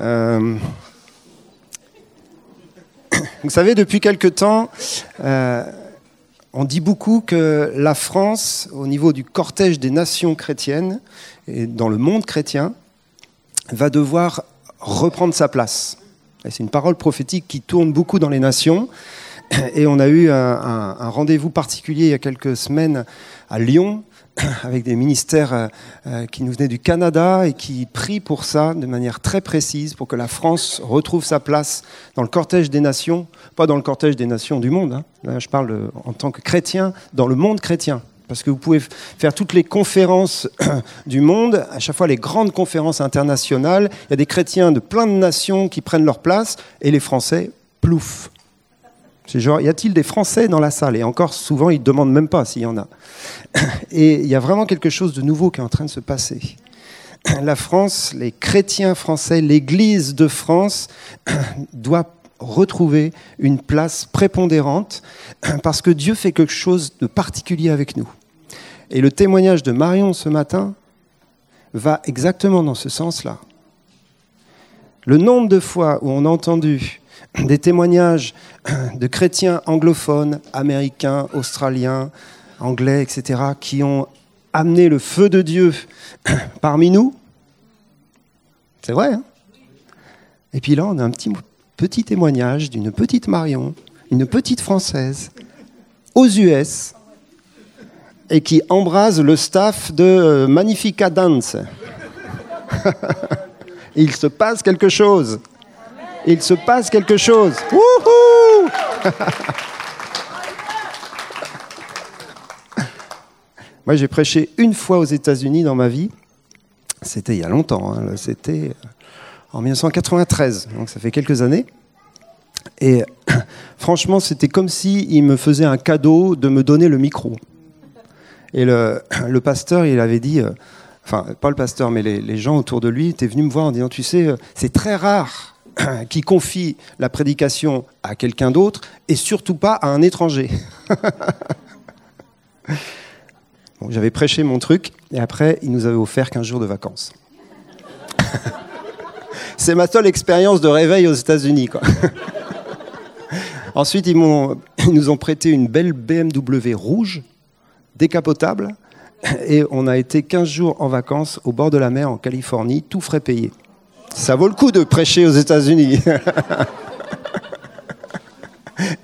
Euh, vous savez, depuis quelque temps, euh, on dit beaucoup que la France, au niveau du cortège des nations chrétiennes et dans le monde chrétien, va devoir reprendre sa place. C'est une parole prophétique qui tourne beaucoup dans les nations. Et on a eu un, un rendez-vous particulier il y a quelques semaines à Lyon avec des ministères euh, euh, qui nous venaient du Canada et qui prient pour ça de manière très précise, pour que la France retrouve sa place dans le cortège des nations, pas dans le cortège des nations du monde, hein. Là, je parle en tant que chrétien, dans le monde chrétien. Parce que vous pouvez faire toutes les conférences du monde, à chaque fois les grandes conférences internationales, il y a des chrétiens de plein de nations qui prennent leur place, et les Français, plouf. C'est genre, y a-t-il des Français dans la salle? Et encore, souvent, ils ne demandent même pas s'il y en a. Et il y a vraiment quelque chose de nouveau qui est en train de se passer. La France, les chrétiens français, l'Église de France doit retrouver une place prépondérante parce que Dieu fait quelque chose de particulier avec nous. Et le témoignage de Marion ce matin va exactement dans ce sens-là. Le nombre de fois où on a entendu des témoignages de chrétiens anglophones, américains, australiens, anglais, etc., qui ont amené le feu de Dieu parmi nous. C'est vrai. Hein? Et puis là, on a un petit, petit témoignage d'une petite Marion, une petite Française, aux US, et qui embrase le staff de euh, Magnifica Dance. Il se passe quelque chose. Il se passe quelque chose. Wouhou Moi, j'ai prêché une fois aux États-Unis dans ma vie. C'était il y a longtemps. Hein. C'était en 1993, donc ça fait quelques années. Et franchement, c'était comme s'il il me faisait un cadeau de me donner le micro. Et le, le pasteur, il avait dit, euh, enfin, pas le pasteur, mais les, les, gens autour de lui étaient venus me voir en disant, tu sais, euh, c'est très rare qui confie la prédication à quelqu'un d'autre et surtout pas à un étranger. J'avais prêché mon truc et après, il nous avait offert 15 jours de vacances. C'est ma seule expérience de réveil aux États-Unis. Ensuite, ils nous ont prêté une belle BMW rouge, décapotable, et on a été 15 jours en vacances au bord de la mer en Californie, tout frais payé. Ça vaut le coup de prêcher aux États-Unis.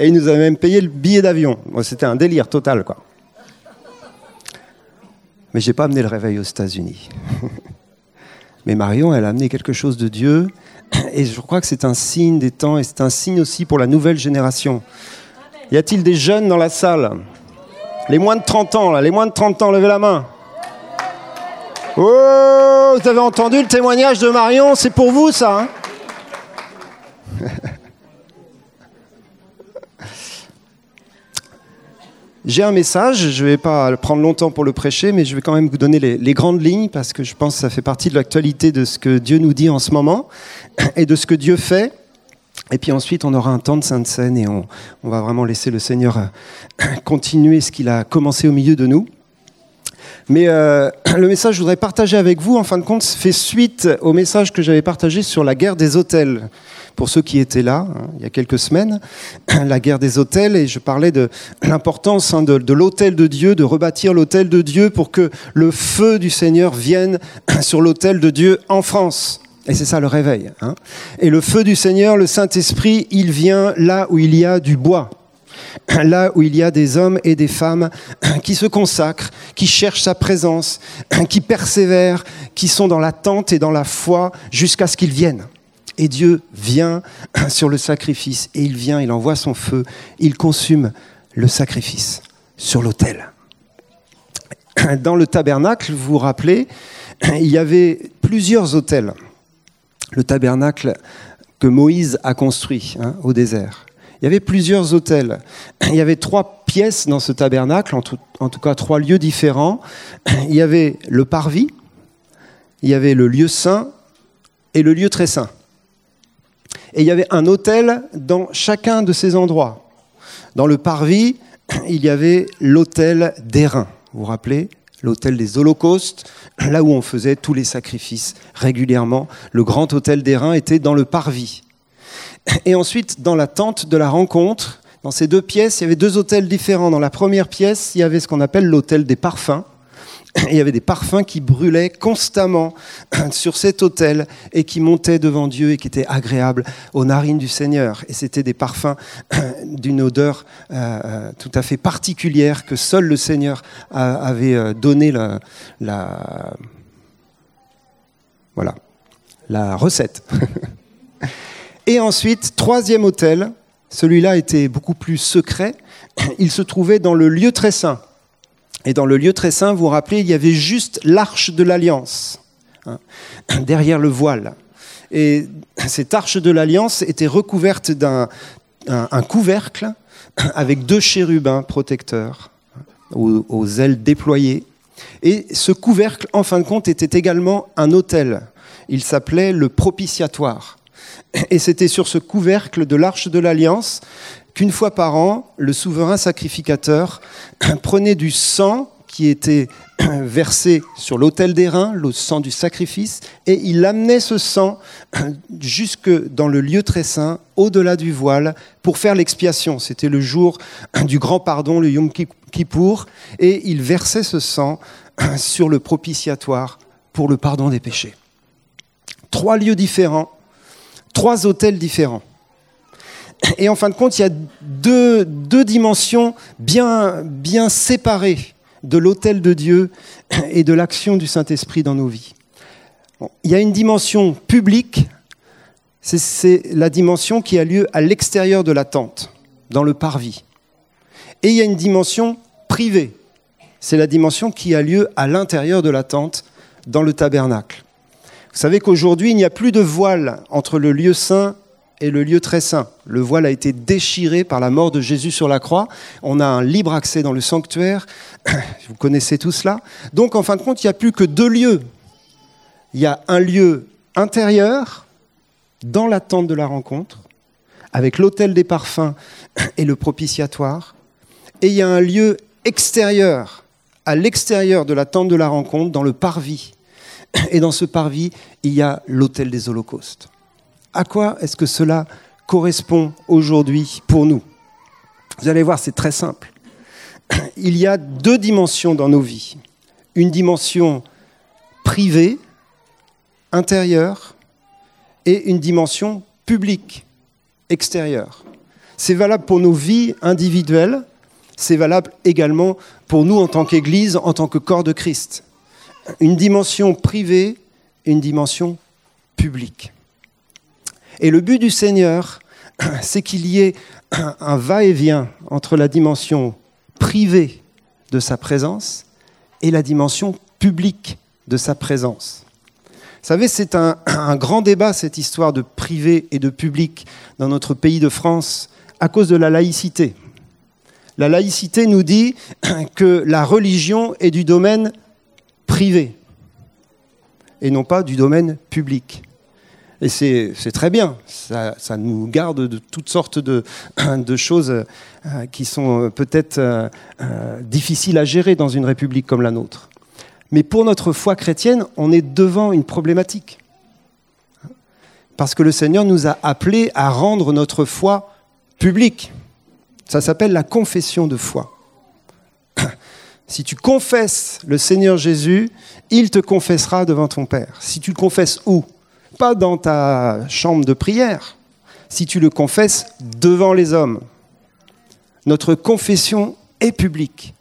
Et il nous a même payé le billet d'avion. C'était un délire total, quoi. Mais j'ai pas amené le réveil aux États-Unis. Mais Marion, elle a amené quelque chose de Dieu. Et je crois que c'est un signe des temps et c'est un signe aussi pour la nouvelle génération. Y a-t-il des jeunes dans la salle? Les moins de 30 ans, là, les moins de 30 ans, levez la main. Oh, vous avez entendu le témoignage de Marion C'est pour vous, ça hein J'ai un message, je ne vais pas prendre longtemps pour le prêcher, mais je vais quand même vous donner les, grandes lignes parce que je pense que ça fait partie de l'actualité de ce que Dieu nous dit en ce moment et de ce que Dieu fait. Et puis ensuite, on aura un temps de sainte scène et on, on va vraiment laisser le Seigneur continuer ce qu'il a commencé au milieu de nous. Mais euh, le message que je voudrais partager avec vous, en fin de compte, fait suite au message que j'avais partagé sur la guerre des hôtels. Pour ceux qui étaient là, hein, il y a quelques semaines, la guerre des hôtels, et je parlais de l'importance hein, de, de l'hôtel de Dieu, de rebâtir l'hôtel de Dieu pour que le feu du Seigneur vienne sur l'hôtel de Dieu en France. Et c'est ça le réveil. Hein. Et le feu du Seigneur, le Saint-Esprit, il vient là où il y a du bois là où il y a des hommes et des femmes qui se consacrent, qui cherchent sa présence, qui persévèrent, qui sont dans l'attente et dans la foi jusqu'à ce qu'il vienne. Et Dieu vient sur le sacrifice, et il vient, il envoie son feu, il consume le sacrifice sur l'autel. Dans le tabernacle, vous vous rappelez, il y avait plusieurs autels. Le tabernacle que Moïse a construit hein, au désert. Il y avait plusieurs hôtels. Il y avait trois pièces dans ce tabernacle, en tout, cas trois lieux différents. Il y avait le parvis, il y avait le lieu saint et le lieu très saint. Et il y avait un hôtel dans chacun de ces endroits. Dans le parvis, il y avait l'hôtel d'airain. Vous vous rappelez? L'autel des holocaustes, là où on faisait tous les sacrifices régulièrement. Le grand autel d'airain était dans le parvis. Et ensuite, dans la tente de la rencontre, dans ces deux pièces, il y avait deux hôtels différents. Dans la première pièce, il y avait ce qu'on appelle l'hôtel des parfums. Il y avait des parfums qui brûlaient constamment sur cet autel et qui montaient devant Dieu et qui étaient agréables aux narines du Seigneur. Et c'était des parfums d'une odeur euh, euh, tout à fait particulière que seul le Seigneur avait euh, donné la voilà, la recette. Et ensuite, troisième hôtel, celui-là était beaucoup plus secret, il se trouvait dans le lieu très saint. Et dans le lieu très saint, vous vous rappelez, il y avait juste l'arche de l'alliance, hein, derrière le voile. Et cette arche de l'alliance était recouverte d'un un, couvercle avec deux chérubins protecteurs aux, aux, ailes déployées. Et ce couvercle, en fin de compte, était également un autel. Il s'appelait le propitiatoire. Et c'était sur ce couvercle de l'arche de l'alliance qu'une fois par an, le souverain sacrificateur prenait du sang qui était versé sur l'autel des reins, le sang du sacrifice, et il amenait ce sang jusque dans le lieu très saint, au-delà du voile, pour faire l'expiation. C'était le jour du grand pardon, le Yom Kippour, et il versait ce sang sur le propitiatoire pour le pardon des péchés. Trois lieux différents, trois hôtels différents. Et en fin de compte, il y a deux, dimensions bien, bien séparées de l'autel de Dieu et de l'action du Saint-Esprit dans nos vies. il y a une dimension publique, c'est la dimension qui a lieu à l'extérieur de la tente, dans le parvis. Et il y a une dimension privée, c'est la dimension qui a lieu à l'intérieur de la tente, dans le tabernacle. Vous savez qu'aujourd'hui, il n'y a plus de voile entre le lieu saint et le lieu très saint. Le voile a été déchiré par la mort de Jésus sur la croix. On a un libre accès dans le sanctuaire. Vous connaissez tout cela. Donc, en fin de compte, il n'y a plus que deux lieux. Il y a un lieu intérieur, dans la tente de la rencontre, avec l'autel des parfums et le propitiatoire. Et il y a un lieu extérieur, à l'extérieur de la tente de la rencontre, dans le parvis. Et dans ce parvis, il y a l'autel des holocaustes. À quoi est-ce que cela correspond aujourd'hui pour nous? Vous allez voir, c'est très simple. Il y a deux dimensions dans nos vies. Une dimension privée, intérieure, et une dimension publique, extérieure. C'est valable pour nos vies individuelles, c'est valable également pour nous en tant qu'Église, en tant que corps de Christ. Une dimension privée une dimension publique. Et le but du Seigneur, c'est qu'il y ait un va-et-vient entre la dimension privée de sa présence et la dimension publique de sa présence. Vous savez, c'est un, grand débat, cette histoire de privé et de public dans notre pays de France, à cause de la laïcité. La laïcité nous dit que la religion est du domaine privé et non pas du domaine public. Et c'est très bien, ça, nous garde de toutes sortes de, choses euh, qui sont euh, peut-être euh, difficiles à gérer dans une république comme la nôtre. Mais pour notre foi chrétienne, on est devant une problématique. Parce que le Seigneur nous a appelés à rendre notre foi publique. Ça s'appelle la confession de foi. Si tu confesses le Seigneur Jésus, il te confessera devant ton Père. Si tu le confesses où? Pas dans ta chambre de prière, si tu le confesses devant les hommes. Notre confession est publique.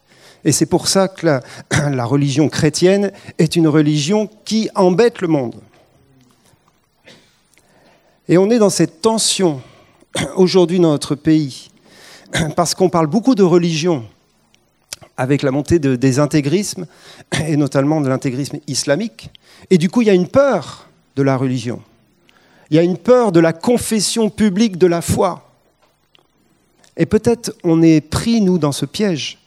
Et c'est pour ça que la, la, religion chrétienne est une religion qui embête le monde. Et on est dans cette tension aujourd'hui dans notre pays, parce qu'on parle beaucoup de religion avec la montée de, des intégrismes, et notamment de l'intégrisme islamique. Et du coup, il y a une peur de la religion. Il y a une peur de la confession publique de la foi. Et peut-être on est pris, nous, dans ce piège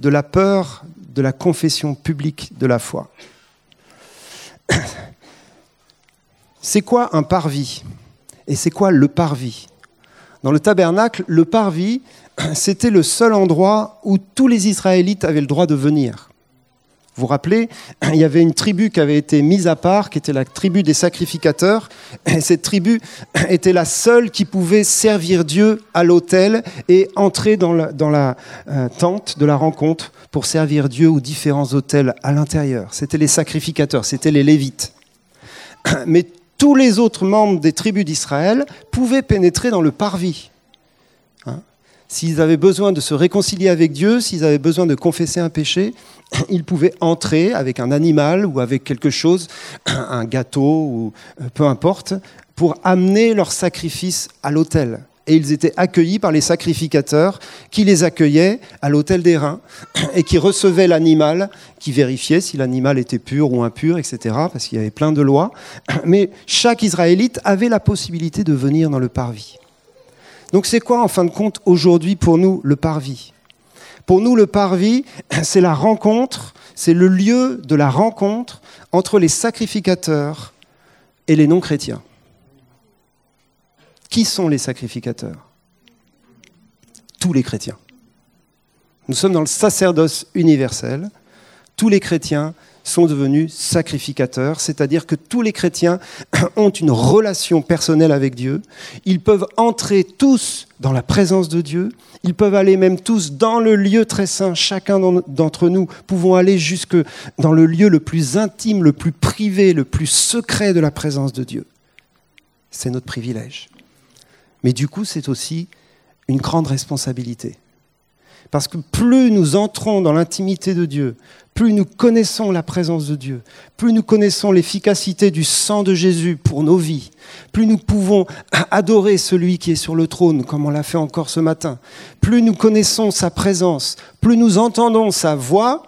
de la peur de la confession publique de la foi. C'est quoi un parvis? Et c'est quoi le parvis? Dans le tabernacle, le parvis, c'était le seul endroit où tous les Israélites avaient le droit de venir. Vous vous rappelez, il y avait une tribu qui avait été mise à part, qui était la tribu des sacrificateurs. Et cette tribu était la seule qui pouvait servir Dieu à l'autel et entrer dans la, euh, tente de la rencontre pour servir Dieu aux différents autels à l'intérieur. C'était les sacrificateurs, c'était les Lévites. Mais tous les autres membres des tribus d'Israël pouvaient pénétrer dans le parvis. Hein? S'ils avaient besoin de se réconcilier avec Dieu, s'ils avaient besoin de confesser un péché, ils pouvaient entrer avec un animal ou avec quelque chose, un gâteau ou euh, peu importe, pour amener leur sacrifice à l'autel. Et ils étaient accueillis par les sacrificateurs qui les accueillaient à l'autel des reins et qui recevaient l'animal, qui vérifiait si l'animal était pur ou impur, etc., parce qu'il y avait plein de lois. Mais chaque Israélite avait la possibilité de venir dans le parvis. Donc c'est quoi en fin de compte aujourd'hui pour nous le parvis? Pour nous, le parvis, c'est la rencontre, c'est le lieu de la rencontre entre les sacrificateurs et les non-chrétiens. Qui sont les sacrificateurs Tous les chrétiens. Nous sommes dans le sacerdoce universel. Tous les chrétiens sont devenus sacrificateurs, c'est-à-dire que tous les chrétiens ont une relation personnelle avec Dieu. Ils peuvent entrer tous dans la présence de Dieu. Ils peuvent aller même tous dans le lieu très saint. Chacun d'entre nous pouvons aller jusque dans le lieu le plus intime, le plus privé, le plus secret de la présence de Dieu. C'est notre privilège. Mais du coup, c'est aussi une grande responsabilité. Parce que plus nous entrons dans l'intimité de Dieu, plus nous connaissons la présence de Dieu, plus nous connaissons l'efficacité du sang de Jésus pour nos vies, plus nous pouvons adorer celui qui est sur le trône, comme on l'a fait encore ce matin, plus nous connaissons sa présence, plus nous entendons sa voix,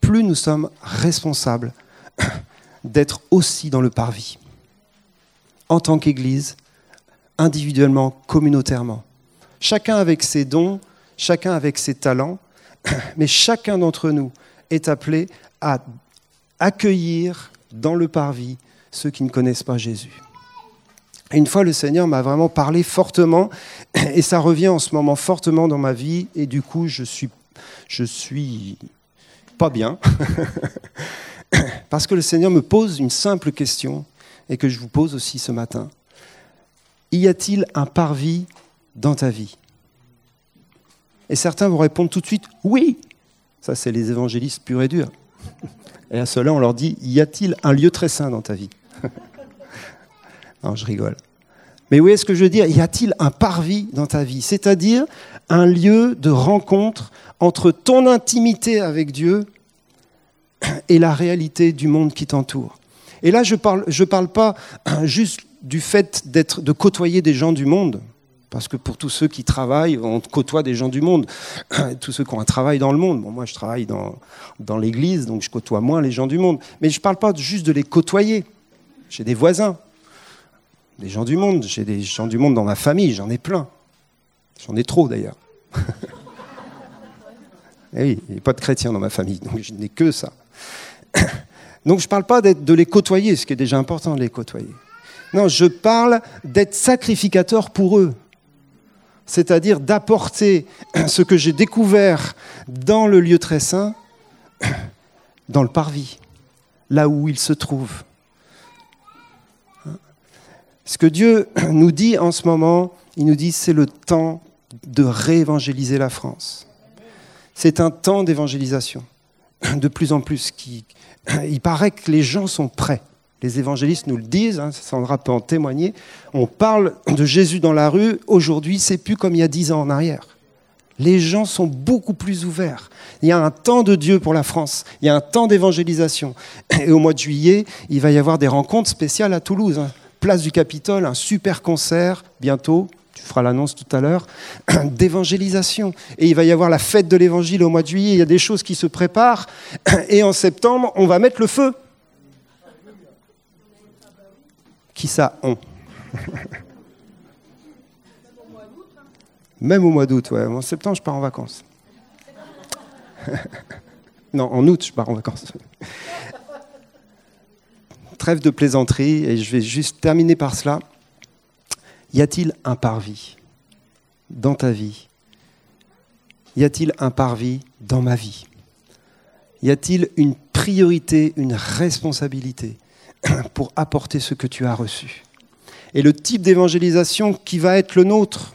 plus nous sommes responsables d'être aussi dans le parvis, en tant qu'Église, individuellement, communautairement. Chacun avec ses dons, chacun avec ses talents, mais chacun d'entre nous est appelé à accueillir dans le parvis ceux qui ne connaissent pas Jésus. une fois, le Seigneur m'a vraiment parlé fortement, et ça revient en ce moment fortement dans ma vie, et du coup, je suis, je suis pas bien, parce que le Seigneur me pose une simple question, et que je vous pose aussi ce matin. Y a-t-il un parvis dans ta vie? Et certains vont répondre tout de suite oui. Ça, c'est les évangélistes purs et durs. Et à cela, on leur dit y a-t-il un lieu très saint dans ta vie? Non, je rigole. Mais oui, est-ce que je veux dire? Y a-t-il un parvis dans ta vie? C'est-à-dire un lieu de rencontre entre ton intimité avec Dieu et la réalité du monde qui t'entoure. Et là, je ne parle, je parle pas juste du fait d'être, de côtoyer des gens du monde, parce que pour tous ceux qui travaillent, on côtoie des gens du monde. tous ceux qui ont un travail dans le monde. Bon, moi, je travaille dans, dans l'église, donc je côtoie moins les gens du monde. Mais je ne parle pas juste de les côtoyer. J'ai des voisins, des gens du monde. J'ai des gens du monde dans ma famille, j'en ai plein. J'en ai trop d'ailleurs. Et eh oui, il n'y a pas de chrétiens dans ma famille, donc je n'ai que ça. donc je ne parle pas de les côtoyer, ce qui est déjà important de les côtoyer. Non, je parle d'être sacrificateur pour eux c'est-à-dire d'apporter ce que j'ai découvert dans le lieu très saint, dans le parvis, là où il se trouve. Ce que Dieu nous dit en ce moment, il nous dit c'est le temps de réévangéliser la France. C'est un temps d'évangélisation, de plus en plus. Il paraît que les gens sont prêts les évangélistes nous le disent, hein, Sandra peut en témoigner, on parle de Jésus dans la rue, aujourd'hui c'est plus comme il y a dix ans en arrière. Les gens sont beaucoup plus ouverts. Il y a un temps de Dieu pour la France, il y a un temps d'évangélisation. Et au mois de juillet, il va y avoir des rencontres spéciales à Toulouse. Hein. Place du Capitole, un super concert bientôt, tu feras l'annonce tout à l'heure, d'évangélisation. Et il va y avoir la fête de l'évangile au mois de juillet, il y a des choses qui se préparent. Et en septembre, on va mettre le feu. Qui ça on? Même au mois d'août, ouais. En septembre, je pars en vacances. non, en août, je pars en vacances. Trêve de plaisanterie, et je vais juste terminer par cela. Y a-t-il un parvis dans ta vie? Y a-t-il un parvis dans ma vie? Y a-t-il une priorité, une responsabilité pour apporter ce que tu as reçu? Et le type d'évangélisation qui va être le nôtre,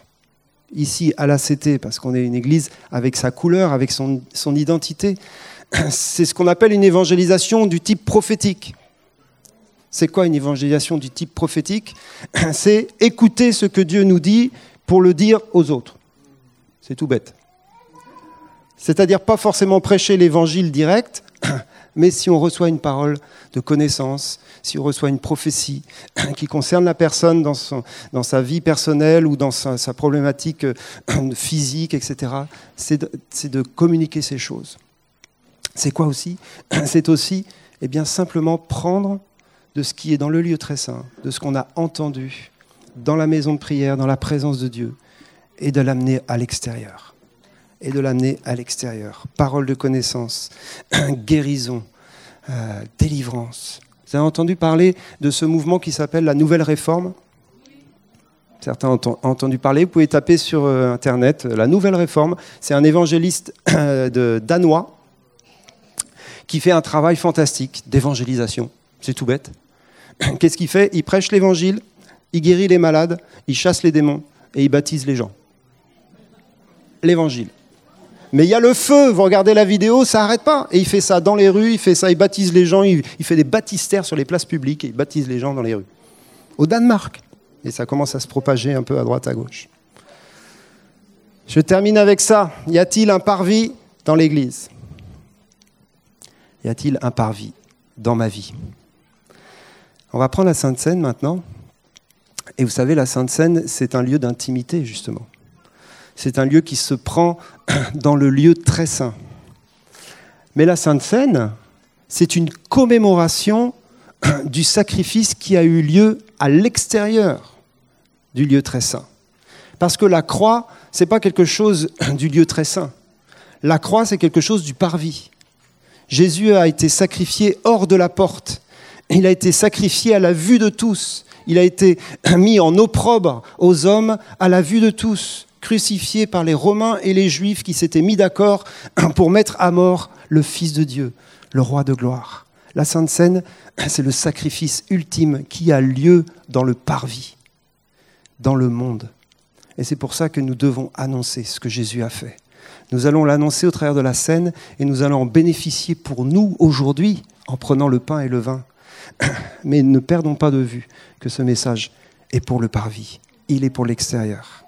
ici à la CT, parce qu'on est une église avec sa couleur, avec son, son identité, c'est ce qu'on appelle une évangélisation du type prophétique. C'est quoi une évangélisation du type prophétique C'est écouter ce que Dieu nous dit pour le dire aux autres. C'est tout bête. C'est-à-dire pas forcément prêcher l'évangile direct, mais si on reçoit une parole de connaissance, si on reçoit une prophétie qui concerne la personne dans, sa vie personnelle ou dans sa, problématique physique, etc., c'est de, de, communiquer ces choses. C'est quoi aussi C'est aussi eh bien, simplement prendre de ce qui est dans le lieu très saint, de ce qu'on a entendu dans la maison de prière, dans la présence de Dieu, et de l'amener à l'extérieur. Et de l'amener à l'extérieur. Parole de connaissance, guérison, euh, délivrance. Vous avez entendu parler de ce mouvement qui s'appelle la Nouvelle Réforme? Certains ont entendu parler. Vous pouvez taper sur euh, Internet euh, la Nouvelle Réforme. C'est un évangéliste danois qui fait un travail fantastique d'évangélisation. C'est tout bête. Qu'est-ce qu'il fait? Il prêche l'évangile, il guérit les malades, il chasse les démons et il baptise les gens. L'évangile. Mais il y a le feu, vous regardez la vidéo, ça n'arrête pas. Et il fait ça dans les rues, il fait ça, il baptise les gens, il, fait des baptistères sur les places publiques et il baptise les gens dans les rues. Au Danemark. Et ça commence à se propager un peu à droite, à gauche. Je termine avec ça. Y a-t-il un parvis dans l'Église? Y a-t-il un parvis dans ma vie? On va prendre la Sainte Seine maintenant. Et vous savez, la Sainte Seine, c'est un lieu d'intimité, justement. C'est un lieu qui se prend dans le lieu très saint. Mais la Sainte Seine, c'est une commémoration du sacrifice qui a eu lieu à l'extérieur du lieu très saint. Parce que la croix, ce n'est pas quelque chose du lieu très saint. La croix, c'est quelque chose du parvis. Jésus a été sacrifié hors de la porte. Il a été sacrifié à la vue de tous. Il a été mis en opprobre aux hommes à la vue de tous, crucifié par les Romains et les Juifs qui s'étaient mis d'accord pour mettre à mort le Fils de Dieu, le roi de gloire. La Sainte Seine, c'est le sacrifice ultime qui a lieu dans le parvis, dans le monde. Et c'est pour ça que nous devons annoncer ce que Jésus a fait. Nous allons l'annoncer au travers de la scène et nous allons en bénéficier pour nous aujourd'hui en prenant le pain et le vin. Mais ne perdons pas de vue que ce message est pour le parvis, il est pour l'extérieur.